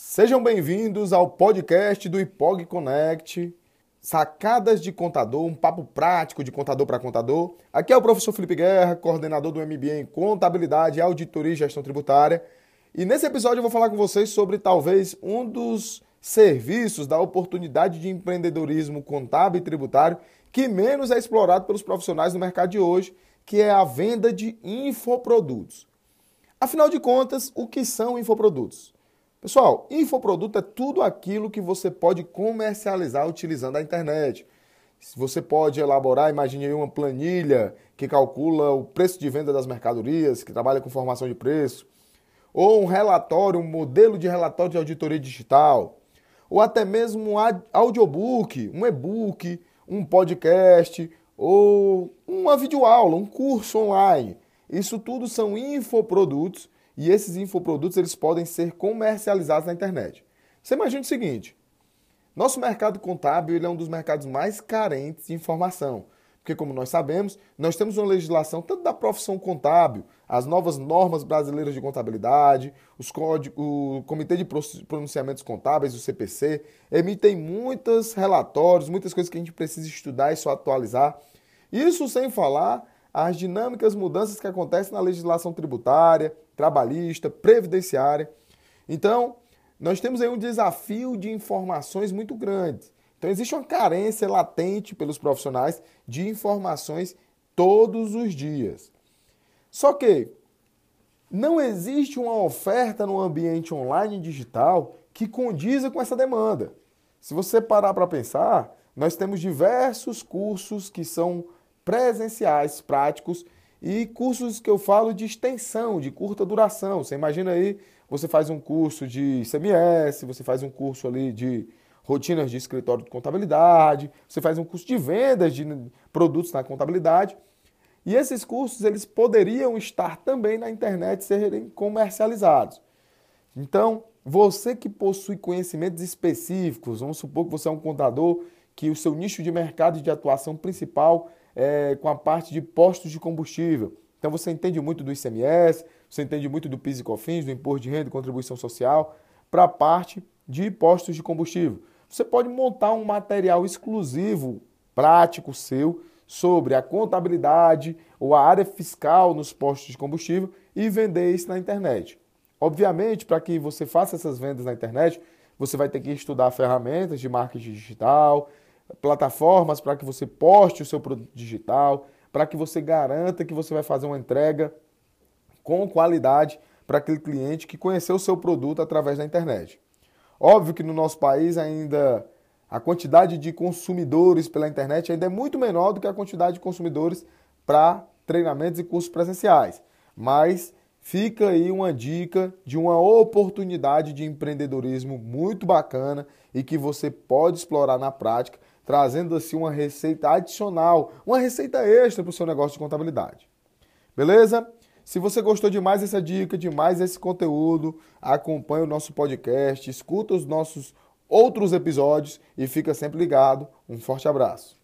Sejam bem-vindos ao podcast do IPOG Connect, sacadas de contador, um papo prático de contador para contador. Aqui é o professor Felipe Guerra, coordenador do MBA em Contabilidade, Auditoria e Gestão Tributária. E nesse episódio eu vou falar com vocês sobre talvez um dos serviços da oportunidade de empreendedorismo contábil e tributário que menos é explorado pelos profissionais no mercado de hoje, que é a venda de infoprodutos. Afinal de contas, o que são infoprodutos? Pessoal, infoproduto é tudo aquilo que você pode comercializar utilizando a internet. Você pode elaborar, imagine aí uma planilha que calcula o preço de venda das mercadorias, que trabalha com formação de preço, ou um relatório, um modelo de relatório de auditoria digital, ou até mesmo um audiobook, um e-book, um podcast, ou uma videoaula, um curso online. Isso tudo são infoprodutos e esses infoprodutos eles podem ser comercializados na internet. Você imagina o seguinte: nosso mercado contábil é um dos mercados mais carentes de informação. Porque, como nós sabemos, nós temos uma legislação tanto da profissão contábil, as novas normas brasileiras de contabilidade, os o Comitê de Pronunciamentos Contábeis, o CPC, emitem muitos relatórios, muitas coisas que a gente precisa estudar e só atualizar. Isso sem falar as dinâmicas mudanças que acontecem na legislação tributária, trabalhista, previdenciária. Então, nós temos aí um desafio de informações muito grande. Então, existe uma carência latente pelos profissionais de informações todos os dias. Só que não existe uma oferta no ambiente online digital que condiza com essa demanda. Se você parar para pensar, nós temos diversos cursos que são presenciais, práticos e cursos que eu falo de extensão, de curta duração. Você imagina aí, você faz um curso de CMS, você faz um curso ali de rotinas de escritório de contabilidade, você faz um curso de vendas de produtos na contabilidade. E esses cursos eles poderiam estar também na internet serem comercializados. Então, você que possui conhecimentos específicos, vamos supor que você é um contador que o seu nicho de mercado de atuação principal é, com a parte de postos de combustível. Então você entende muito do ICMS, você entende muito do PIS e COFINS, do Imposto de Renda e Contribuição Social, para a parte de postos de combustível. Você pode montar um material exclusivo, prático seu, sobre a contabilidade ou a área fiscal nos postos de combustível e vender isso na internet. Obviamente, para que você faça essas vendas na internet, você vai ter que estudar ferramentas de marketing digital, plataformas para que você poste o seu produto digital, para que você garanta que você vai fazer uma entrega com qualidade para aquele cliente que conheceu o seu produto através da internet. Óbvio que no nosso país ainda a quantidade de consumidores pela internet ainda é muito menor do que a quantidade de consumidores para treinamentos e cursos presenciais. Mas fica aí uma dica de uma oportunidade de empreendedorismo muito bacana e que você pode explorar na prática trazendo assim uma receita adicional, uma receita extra para o seu negócio de contabilidade. Beleza? Se você gostou de mais dica, de mais esse conteúdo, acompanhe o nosso podcast, escuta os nossos outros episódios e fica sempre ligado. Um forte abraço.